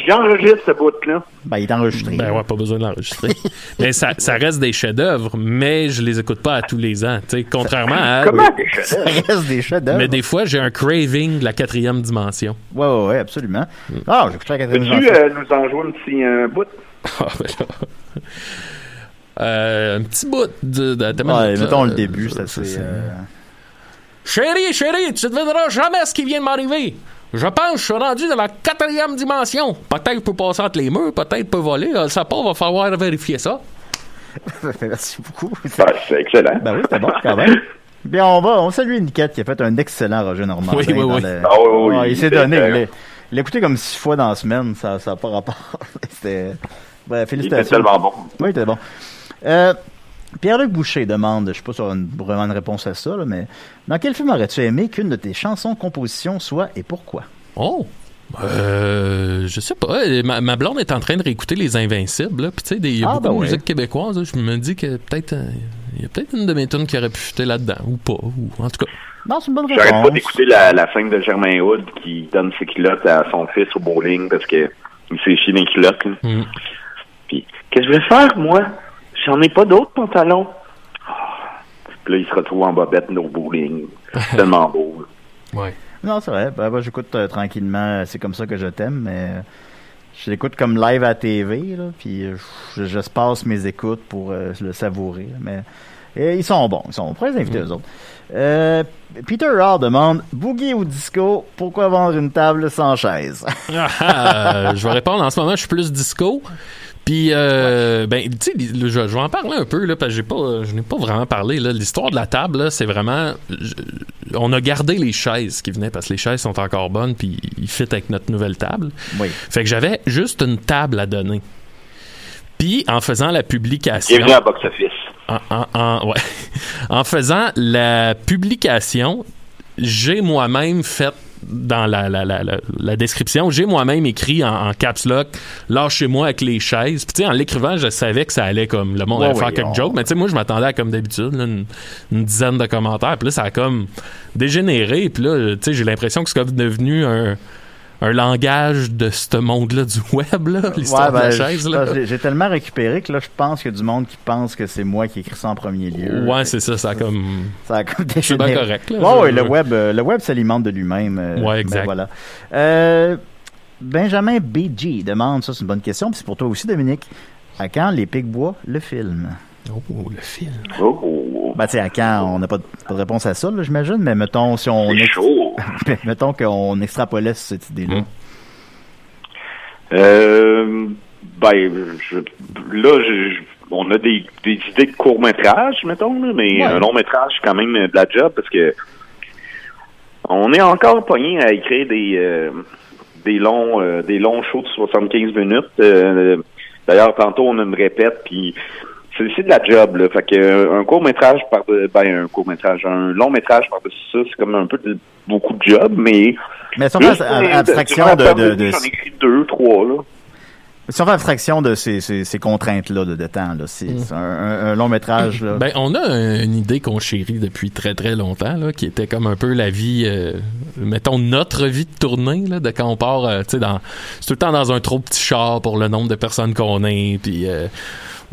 J'enregistre ce bout-là. Ben, il est enregistré. Ben ouais, pas besoin de l'enregistrer. mais ça, ça reste des chefs-d'œuvre, mais je les écoute pas à tous les ans. tu sais, contrairement à. Comment des Ça reste des chefs-d'œuvre. Mais des fois, j'ai un craving de la quatrième dimension. Ouais, ouais, ouais, absolument. Ah, j'écoute la quatrième Peux-tu euh, nous en jouer un petit euh, bout? Ah, ben là. Euh, un petit bout de. de, de- Ouais, de- mettons le début, ça, c'est assez... c'est- euh, Chérie, chérie, tu ne devineras jamais ce qui vient de m'arriver. Je pense que je suis rendu dans la quatrième dimension. Peut-être je peux passer entre les murs, peut-être je peux voler. Euh, Ça pas, va falloir vérifier ça. Merci beaucoup. Ben, c'est excellent. Ben oui, c'était bon, quand même. Bien, on va, on salue Niquette qui a fait un excellent Roger Normandin. Oui, oui, oui. le- Ah oui, oui, Ouais, il oui, s'est c'est donné. Il il écouté comme six fois dans la semaine. Ça n'a pas rapport. C'était. Ben, Il était félicitations. tellement bon. Oui, c'était bon. Euh, Pierre-Luc Boucher demande, je sais pas si on a une- vraiment une réponse à ça, là, mais dans quel film aurais-tu aimé qu'une de tes chansons compositions soit et pourquoi? Oh! Euh, je sais pas. Euh, Ma, ma blonde est en train de réécouter Les Invincibles. là. Puis tu sais, des- il y a Ah, beaucoup ben de ouais. musique québécoise. là. Je me dis que peut-être euh, il y a peut-être une de mes tunes qui aurait pu fitter là-dedans. Ou pas. Ou, en tout cas. Non, c'est une bonne J'arrête pas d'écouter la, la scène de Germain Hood qui donne ses culottes à son fils au bowling parce que il s'est chié les culottes. Hmm. Puis, qu'est-ce que je vais faire, moi? J'en ai pas d'autres pantalons. Puis là, il se retrouve en bobette au bowling. C'est tellement beau. Ouais. Non, c'est vrai. Ben, moi, j'écoute euh, tranquillement. C'est comme ça que je t'aime, mais euh, je l'écoute comme live à la TV, là, puis euh, je, je passe mes écoutes pour euh, le savourer. Mais et ils sont bons. Ils sont bons. Pourquoi les inviter, eux autres? Euh, Peter Raw demande Boogie ou disco, pourquoi vendre une table sans chaise? Ah, ah, je vais répondre. En ce moment, je suis plus disco. Puis, euh, ben, tu sais, je, je vais en parler un peu, là, parce que j'ai pas, je n'ai pas vraiment parlé. L'histoire de la table, c'est vraiment. je- on a gardé les chaises qui venaient parce que les chaises sont encore bonnes, puis ils fit avec notre nouvelle table. Oui. Fait que j'avais juste une table à donner. Puis, en faisant la publication. Bienvenue à Box Office. En, en- en- ouais. en faisant la publication, j'ai moi-même fait dans la, la, la, la, description, j'ai moi-même écrit en, en caps lock lâchez-moi avec les chaises. Puis tu sais, en l'écrivant, je savais que ça allait comme le monde Ouais, allait oui, faire quelques jokes, mais tu sais, moi je m'attendais à comme d'habitude une, une dizaine de commentaires. Puis là, ça a comme dégénéré. Puis là, tu sais, j'ai l'impression que c'est comme devenu un un langage de ce monde-là du web, là, l'histoire Ouais, ben, de la chaise. je- Là. j'ai- tellement récupéré que là, je pense qu'il y a du monde qui pense que c'est moi qui écris ça en premier lieu. Ouais, c'est ça, ça a comme. Ça a comme C'est bien correct, là. Je- ouais, le web, euh, le web s'alimente de lui-même. euh, Ouais, ben exact. voilà. Euh, Benjamin BG demande, ça c'est une bonne question, puis c'est pour toi aussi, Dominique. À quand les Picbois, le film? Oh, le film. Oh, Ben, tu sais, à quand, on n'a pas, de- pas de réponse à ça, là, j'imagine, mais mettons, si on, ex- chaud. mettons qu'on extrapolait cette idée-là. Mm. Euh, ben, je, là, je- je- on a des, des idées de court-métrage, mettons, là, mais Ouais. un long-métrage, c'est quand même de la job parce que on est encore pogné à écrire des, euh, des longs euh, des longs shows de 75 minutes. Euh, D'ailleurs, tantôt, on me répète, puis c'est c'est de la job, là. Fait que euh, un court-métrage par de, ben, un court-métrage, un long-métrage par-dessus ça, c'est comme un peu de, beaucoup de job, mais Mais si on fait euh, abstraction de, de, J'en deux, trois, là. si on fait abstraction de ces, ces, ces contraintes-là de, de temps, là, c'est c'est un, un- un long métrage, là. Ben, on a un- une idée qu'on chérit depuis très très longtemps, là, qui était comme un peu la vie, euh, mettons notre vie de tournée, là, de quand on part, euh, tu sais, dans, c'est tout le temps dans un trop petit char pour le nombre de personnes qu'on est, puis euh,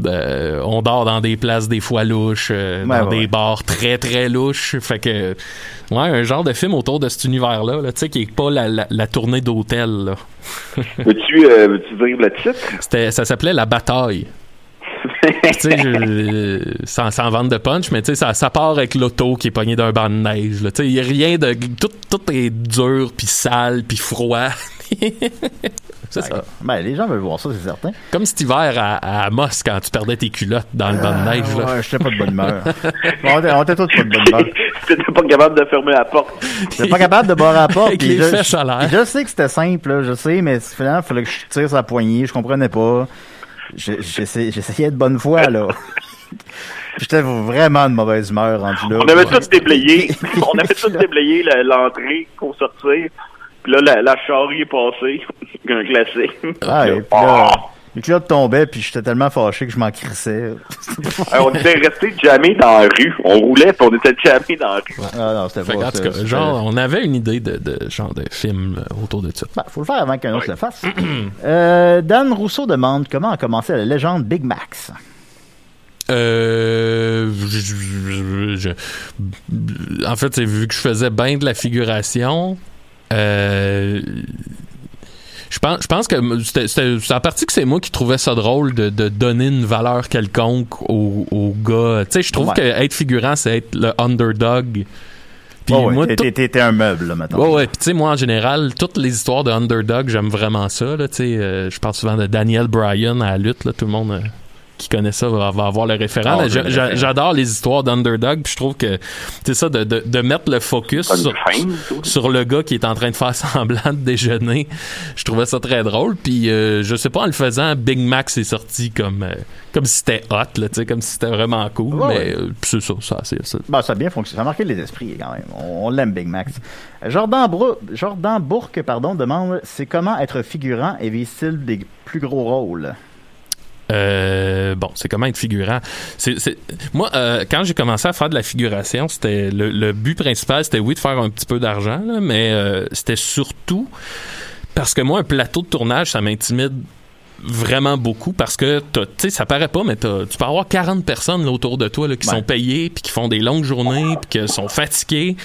de- on dort dans des places des fois louches, euh, Ouais, dans ouais. des bars très très louches, fait que, ouais, un genre de film autour de cet univers-là, là, tu sais, qui est pas la, la, la tournée d'hôtel, là. Veux-tu euh, veux-tu dire le titre? Ça s'appelait La Bataille. Tu sais, je- sans, sans vendre de punch, mais tu sais, ça, ça part avec l'auto qui est pogné d'un banc de neige. là. Tu sais, il y a rien de. Tout, tout est dur, puis sale, puis froid. c'est ça. Ben, les gens veulent voir ça, c'est certain. Comme cet hiver à, à Amos quand tu perdais tes culottes dans le banc de neige. Là. Ouais, j'étais pas de bonne humeur. On était- on était tous pas de bonne humeur. T'étais pas capable de fermer la porte. J'étais pas capable de boire à la porte. Avec les je, l'air. je sais que c'était simple, là, je sais, mais finalement, il fallait que je tire sa poignée, je comprenais pas. Je- J'essayais de bonne foi, là. J'étais vraiment de mauvaise humeur rendu là. On avait tous déblayé. On avait tous déblayé la- l'entrée pour sortir. Puis là, la, la charrie est passée. Un glacé. Ah, et puis là, les culottes tombaient, puis j'étais tellement fâché que je m'en crissais. Alors, on était restés jamais dans la rue. On roulait, puis on était jamais dans la rue. Ah non, c'était pas c'était- cas, genre, on avait une idée de, de genre de film euh, autour de ça. Ben, faut le faire avant qu'un autre le fasse. Euh, Dan Rousseau demande comment a commencé la légende Big Max. Euh, je- je- je- en fait, c'est vu que je faisais bien de la figuration. Euh, je pense, je pense que c'était- en partie que c'est moi qui trouvais ça drôle de, de donner une valeur quelconque aux, aux gars. Tu sais, je trouve Ouais. que être figurant, c'est être le underdog. Puis Oh, ouais, t'es un meuble, là, maintenant. Ouais, ouais. Puis, tu sais, moi, en général, toutes les histoires de underdog, j'aime vraiment ça. Là, tu sais, euh, je parle souvent de Daniel Bryan à la lutte. Là, tout le monde euh, qui connaît ça va, va avoir le référent. Ah, référent. J'adore les histoires d'underdog. Puis, je trouve que c'est ça, de, de, de mettre le focus sur, le gars qui est en train de faire semblant de déjeuner. Je trouvais ça très drôle. Puis, euh, je sais pas, en le faisant, Big Mac est sorti comme, euh, comme si c'était hot, là, tu sais, comme si c'était vraiment cool. Ouais, mais ouais. euh, c'est ça, ça, c'est ça. Ben, ça a bien fonctionné. Ça a marqué les esprits, quand même. On, on l'aime, Big Max. Jordan, Brou- Jordan Bourque pardon, demande c'est comment être figurant et vise-t-il des plus gros rôles? Euh, bon, c'est comment être figurant. C'est- Moi, euh, quand j'ai commencé à faire de la figuration, c'était le, le but principal, c'était oui de faire un petit peu d'argent, mais euh, c'était surtout parce que moi, un plateau de tournage, ça m'intimide vraiment beaucoup parce que tu sais ça paraît pas mais tu peux avoir 40 personnes là, autour de toi là, qui Ouais. sont payées puis qui font des longues journées puis qui sont fatiguées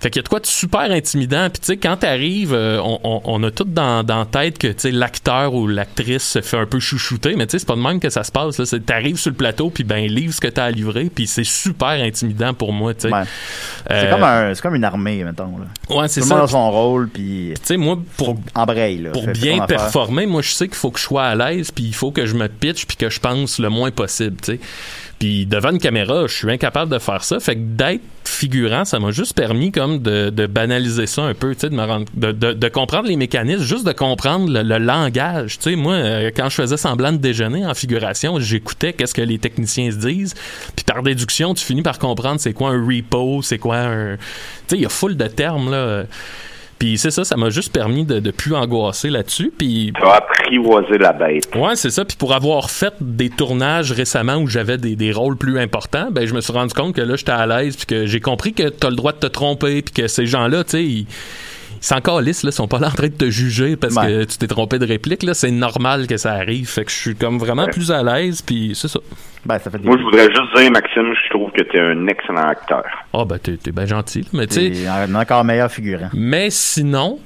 fait qu'il y a de quoi de super intimidant puis tu sais quand t'arrives euh, on, on, on a tout dans, dans tête que tu sais l'acteur ou l'actrice se fait un peu chouchouter mais tu sais c'est pas de même que ça se passe t'arrives sur le plateau puis ben livre ce que t'as à livrer puis c'est super intimidant pour moi tu sais Ouais. C'est Euh, comme, un- c'est comme une armée, mettons. Là. ouais c'est Tout ça a son rôle, puis tu sais moi pour embraye. Là. pour bien performer, moi, je sais qu'il faut que je sois à l'aise, puis il faut que je me pitch, puis que je pense le moins possible, tu sais. Puis devant une caméra, je suis incapable de faire ça. Fait que d'être figurant, ça m'a juste permis comme de, de banaliser ça un peu, de me de, de, de comprendre les mécanismes, juste de comprendre le, le langage. Tu sais, moi, euh, quand je faisais semblant de déjeuner en figuration, j'écoutais qu'est-ce que les techniciens se disent. Puis par déduction, tu finis par comprendre c'est quoi un repo, c'est quoi un... Tu sais, il y a full de termes, là. Puis c'est ça, ça m'a juste permis de, de plus angoisser là-dessus. Puis Tu vas apprivoiser la bête. Ouais, c'est ça. Puis pour avoir fait des tournages récemment où j'avais des, des rôles plus importants, ben je me suis rendu compte que là j'étais à l'aise puis que j'ai compris que t'as le droit de te tromper puis que ces gens-là, tu sais, ils ils sont encore lisses, là, ils sont pas là en train de te juger parce Ouais. que tu t'es trompé de réplique, là, c'est normal que ça arrive. Fait que je suis comme vraiment Ouais. plus à l'aise, puis c'est ça. Ben, ça fait des... Moi, je voudrais juste dire, Maxime, je trouve que t'es un excellent acteur. Ah, ben t'es t'es bien gentil, là, mais tu sais. t'es un encore meilleur figurant. Mais sinon,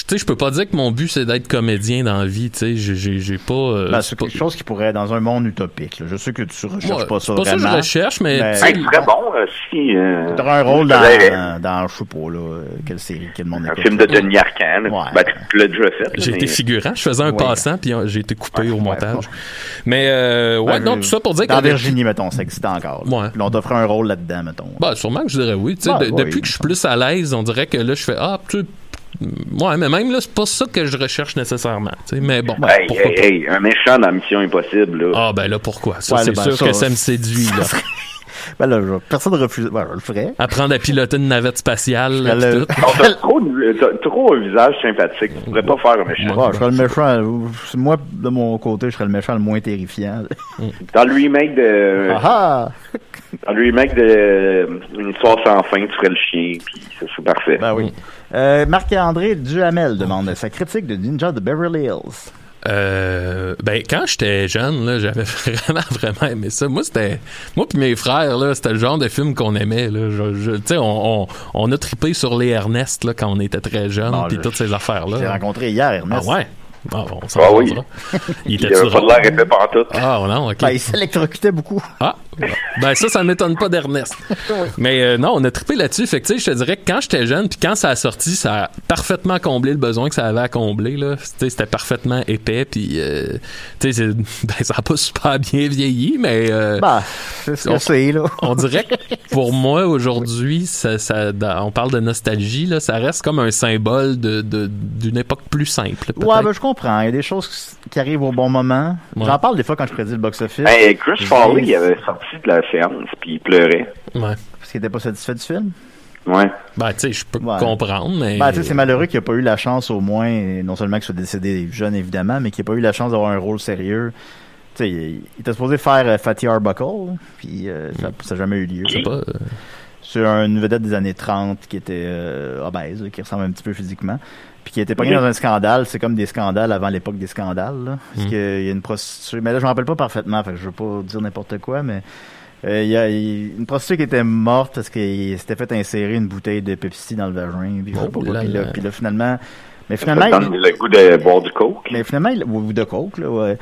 tu sais, je peux pas dire que mon but c'est d'être comédien dans la vie, tu sais, j'ai- j'ai j'ai pas. euh, Ben, c'est pas- quelque chose qui pourrait, dans un monde utopique, là. je sais que tu recherches Ouais, pas ça c'est pas ça que je vraiment. recherche, mais Ben, tu sais, Hey, serait bon euh, si... Euh, un rôle dans, dans, je sais pas, là, euh, quelle série, quel monde Un écoute. film de Denis Arcand. là. Ouais. Ben, tu l'as déjà fait. J'ai mais- été figurant, je faisais un Ouais. passant, puis euh, j'ai été coupé Ouais, au montage. ouais. Mais euh, ouais, Ben, non, tout ça pour dire Dans que Virginie, mettons, ça existe encore. là. Ouais. Puis on t'offre un rôle là-dedans, mettons. bah, sûrement que je dirais oui. Tu sais, ouais, depuis que je suis plus à l'aise, on dirait que là, je fais ah, tu sais, ouais, mais même là, c'est pas ça que je recherche nécessairement. tu sais, Mais bon, Hey, pourquoi hey, pas? hey, un méchant dans Mission Impossible, là. Ah ben là, pourquoi? Ça, Ouais, c'est ben, sûr ça, que ça me ça- séduit. Là. Ben là, je- personne ne refuse. Ouais, je le ferais. Apprendre à piloter une navette spatiale. Non, t'as trop, trop un visage sympathique. Tu pourrais pas faire un méchant. Ouais, je serais le méchant. Moi, de mon côté, je serais le méchant le moins terrifiant. Dans le remake de... Ah ah! Dans le remake de euh, Une histoire sans fin, tu ferais le chien, puis ça serait parfait. Ben oui. Euh, Marc-André Duhamel demande sa critique de Ninja de Beverly Hills? Euh, ben quand j'étais jeune là, j'avais vraiment vraiment aimé ça. Moi c'était moi puis mes frères là, c'était le genre de film qu'on aimait là. Je, je- tu sais on, on, on a trippé sur les Ernest là quand on était très jeunes Ah, puis toutes ces affaires là. rencontré hier, Ah Ernest. ouais? Ah, bon, ça Ah oui. Il Il était avait pas de l'air épais pantoute. Ah, non, ok. Ben, il s'électrocutait beaucoup. Ah, ben ça, ça ne m'étonne pas d'Ernest. Mais euh, non, on a trippé là-dessus. Fait que, tu sais, je te dirais que quand j'étais jeune, puis quand ça a sorti, ça a parfaitement comblé le besoin que ça avait à combler. Là. Tu sais, C'était parfaitement épais, puis euh, tu sais, ben, ça n'a pas super bien vieilli, mais... euh, c'est ce que on- c'est, là. on dirait que pour moi aujourd'hui, ça, on parle de nostalgie, là, ça reste comme un symbole de de- d'une époque plus simple. Ouais, ben, je comprends. Il y a des choses qui arrivent au bon moment. Ouais. J'en parle des fois quand je prédis le box-office. Hey, Chris Farley, il avait sorti de la séance, puis il pleurait. Ouais. Parce qu'il était pas satisfait du film. Ouais. Ben, tu sais, je peux Ouais. comprendre, mais. Ben, tu sais, c'est malheureux qu'il ait pas eu la chance, au moins, non seulement qu'il soit décédé jeune, évidemment, mais qu'il ait pas eu la chance d'avoir un rôle sérieux. Tu sais, il, il était supposé faire euh, Fatty Arbuckle, puis euh, ça n'a jamais eu lieu. Je sais pas. euh, C'est une vedette des années 30 qui était euh, obèse, qui ressemble un petit peu physiquement, puis qui était pogné dans un scandale. C'est comme des scandales avant l'époque des scandales. Là, parce Mm. qu'il y a une prostituée, mais là je me rappelle pas parfaitement, fait que je veux pas dire n'importe quoi, mais euh, il y a une prostituée qui était morte parce qu'il s'était fait insérer une bouteille de Pepsi dans le vagin, puis je sais Oh là puis là, là. puis là, finalement, mais Ça finalement, donne il- le goût de boire du coke. mais finalement, il- ou ou de coke, là, ouais.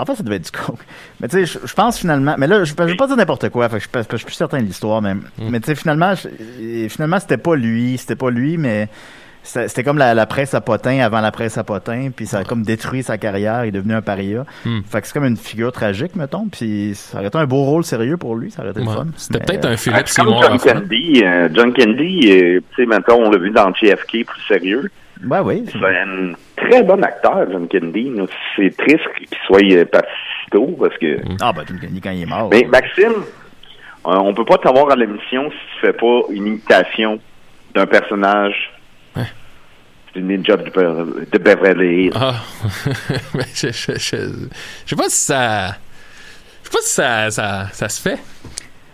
En fait, ça devait être du coke. Mais tu sais, je- pense finalement, mais là, je, je vais pas dire n'importe quoi, fait que je, suis plus certain de l'histoire même. Mais tu sais, finalement, je- finalement, c'était pas lui, c'était pas lui, mais c'était comme la, la presse à potin avant la presse à potin, puis ça a comme détruit sa carrière, il est devenu un paria. Hmm. Fait que c'est comme une figure tragique, mettons, puis ça aurait été un beau rôle sérieux pour lui, ça aurait été ouais. le fun. C'était Mais, peut-être euh, un Philippe C'est comme Simon John. Candy. euh, John Candy, euh, tu sais, maintenant, on l'a vu dans JFK plus sérieux. Ouais, oui. C'est un très bon acteur, John Candy. C'est triste qu'il soit euh, parti si tôt, parce que... Ah, ben, Tom Kenny, quand il est mort. Mais Maxime, euh, on peut pas t'avoir à l'émission si tu fais pas une imitation d'un personnage du ninja de, Be- de Beverly Hills. Ah, mais je, je, je, je sais pas si ça. Je sais pas si ça, ça, ça se fait.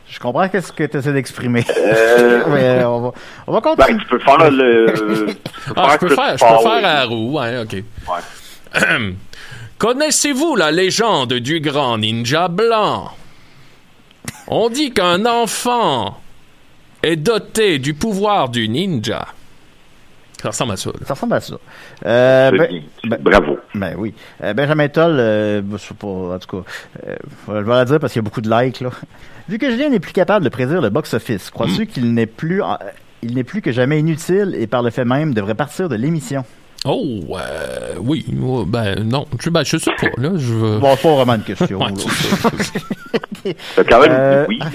Je comprends qu'est-ce que tu essaies d'exprimer. Euh, mais on va, on va ben, continuer. tu peux faire le... Ah, je peux faire, je peux faire à la roue, ouais, ok. Connaissez-vous la légende du grand ninja blanc? On dit qu'un enfant est doté du pouvoir du ninja. Ça ressemble à ça. là. Ça ressemble à ça. Euh, ben- ben- Bravo. Ben oui. Euh, Benjamin Toll, euh, je sais pas, en tout cas, euh, je vais la dire parce qu'il y a beaucoup de likes, là. Vu que Julien n'est plus capable de prédire le box-office, crois-tu Hmm. qu'il n'est plus, en- il n'est plus que jamais inutile et par le fait même devrait partir de l'émission? Oh, euh, oui. ouais, Ben, non. Je, ben, je sais pas, là. Je veux... Bon, c'est pas vraiment une question. Quand même Euh, oui.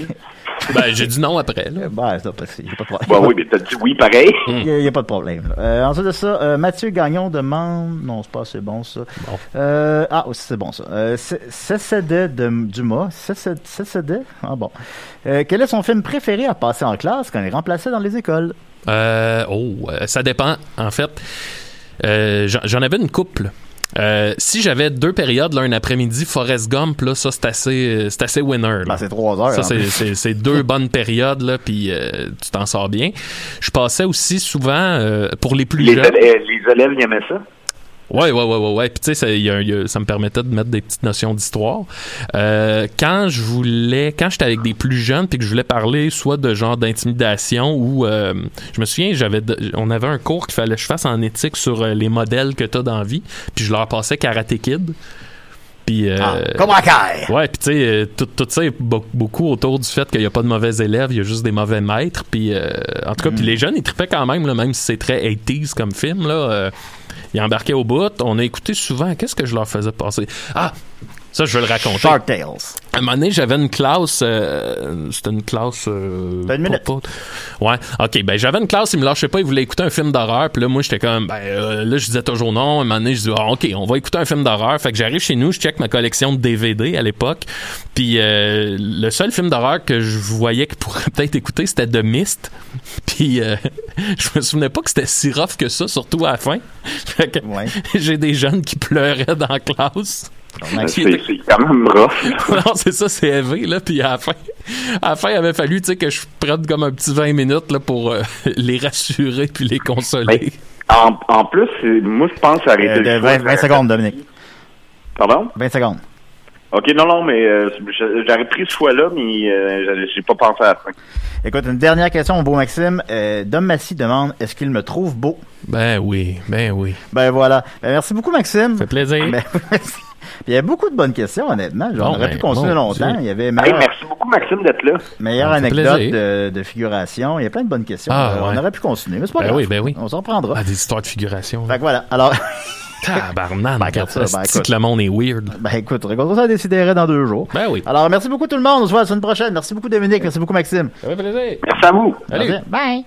Ben, j'ai dit non après, là. Ben, c'est pas, il n'y a pas de problème. Ben oui, mais t'as dit oui pareil. Il n'y a, pas de problème. Euh, ensuite de ça, euh, Mathieu Gagnon demande... Non, c'est pas assez bon, ça. Bon. Euh, ah, aussi, c'est bon, ça. Euh, Cécédé de Dumas. Cécé- Cécédé? Ah bon. Euh, quel est son film préféré à passer en classe quand il est remplacé dans les écoles? Euh, oh, ça dépend. En fait, euh, j'en j'en avais une couple. Euh, si j'avais deux périodes, là, un après-midi, Forrest Gump, là, ça c'est assez, euh, c'est assez winner. là. Ben, c'est trois heures. Ça, c'est- c'est c'est deux bonnes périodes, là, puis euh, tu t'en sors bien. Je passais aussi souvent, euh, pour les plus Les jeunes... élèves, les élèves, ils aimaient ça? Ouais, ouais, ouais, ouais, ouais. Puis tu sais, ça, il y a un- il y a- ça me permettait de mettre des petites notions d'histoire. Euh, quand je voulais, quand j'étais avec des plus jeunes, puis que je voulais parler soit de genre d'intimidation ou, euh, je me souviens, j'avais, on avait un cours qu'il fallait que je fasse en éthique sur euh, les modèles que t'as dans la vie, puis je leur passais Karate Kid. Puis euh, Ah, Kai! Ouais, puis tu sais, euh, tout, tout ça est be- beaucoup autour du fait qu'il n'y a pas de mauvais élèves, il y a juste des mauvais maîtres. Puis, euh, en tout cas, puis les jeunes, ils trippaient quand même, là, même si c'est très 80s comme film. Là, euh, ils embarquaient au bout. On a écouté souvent. Qu'est-ce que je leur faisais passer? Ah! Ça, je vais le raconter. Shark Tales. À un moment donné, j'avais une classe. euh, c'était une classe. Euh, une minute. pas- pas- Ouais, ok. Ben, j'avais une classe, ils me lâchaient pas, ils voulaient écouter un film d'horreur. Puis là, moi, j'étais comme. Ben, euh, là, je disais toujours non. À un moment donné, je dis, ah, ok, on va écouter un film d'horreur. Fait que j'arrive chez nous, je check ma collection de DVD à l'époque. Puis euh, le seul film d'horreur que je voyais qu'ils pourraient peut-être écouter, c'était The Mist. Puis je me souvenais pas que c'était si rough que ça, surtout à la fin. Fait que Ouais. j'ai des jeunes qui pleuraient dans la classe. C'est était- quand même rough. non, c'est ça, c'est élevé, là. Puis à la fin, à la fin, il avait fallu, tu sais, que je prenne comme un petit 20 minutes, là, pour euh, les rassurer puis les consoler. En, en plus, moi, je pense que ça aurait euh, de le 20, choix. 20 secondes, Dominique. Pardon? 20 secondes. OK, non, non, mais euh, j'aurais pris ce choix-là, mais euh, j'ai- pas pensé à ça. Écoute, une dernière question, mon beau Maxime. Euh, Dom Massy demande est-ce qu'il me trouve beau? Ben oui, ben oui. Ben voilà. Ben, merci beaucoup, Maxime. Ça fait plaisir. Ben, merci. Puis il y a beaucoup de bonnes questions, honnêtement. J'en Bon, aurais ben, pu continuer bon, longtemps. Il y avait Hey, meilleure, merci beaucoup, Maxime, d'être là. meilleure Ça anecdote de, de figuration. Il y a plein de bonnes questions. Ah, Euh, On ouais. aurait pu continuer, mais c'est pas Ben grave. oui, ben oui. On s'en reprendra. Ah, des histoires de figuration. Fait que voilà. Alors, Tabarnane. Ben, regarde ça, ben, C'est écoute. que le monde est weird. ben écoute, on ça déciderait dans deux jours. Ben oui. Alors, merci beaucoup tout le monde. On se voit la semaine prochaine. Merci beaucoup Dominique. Merci beaucoup Maxime. Ça fait plaisir. Merci à vous. Salut. Merci. Bye.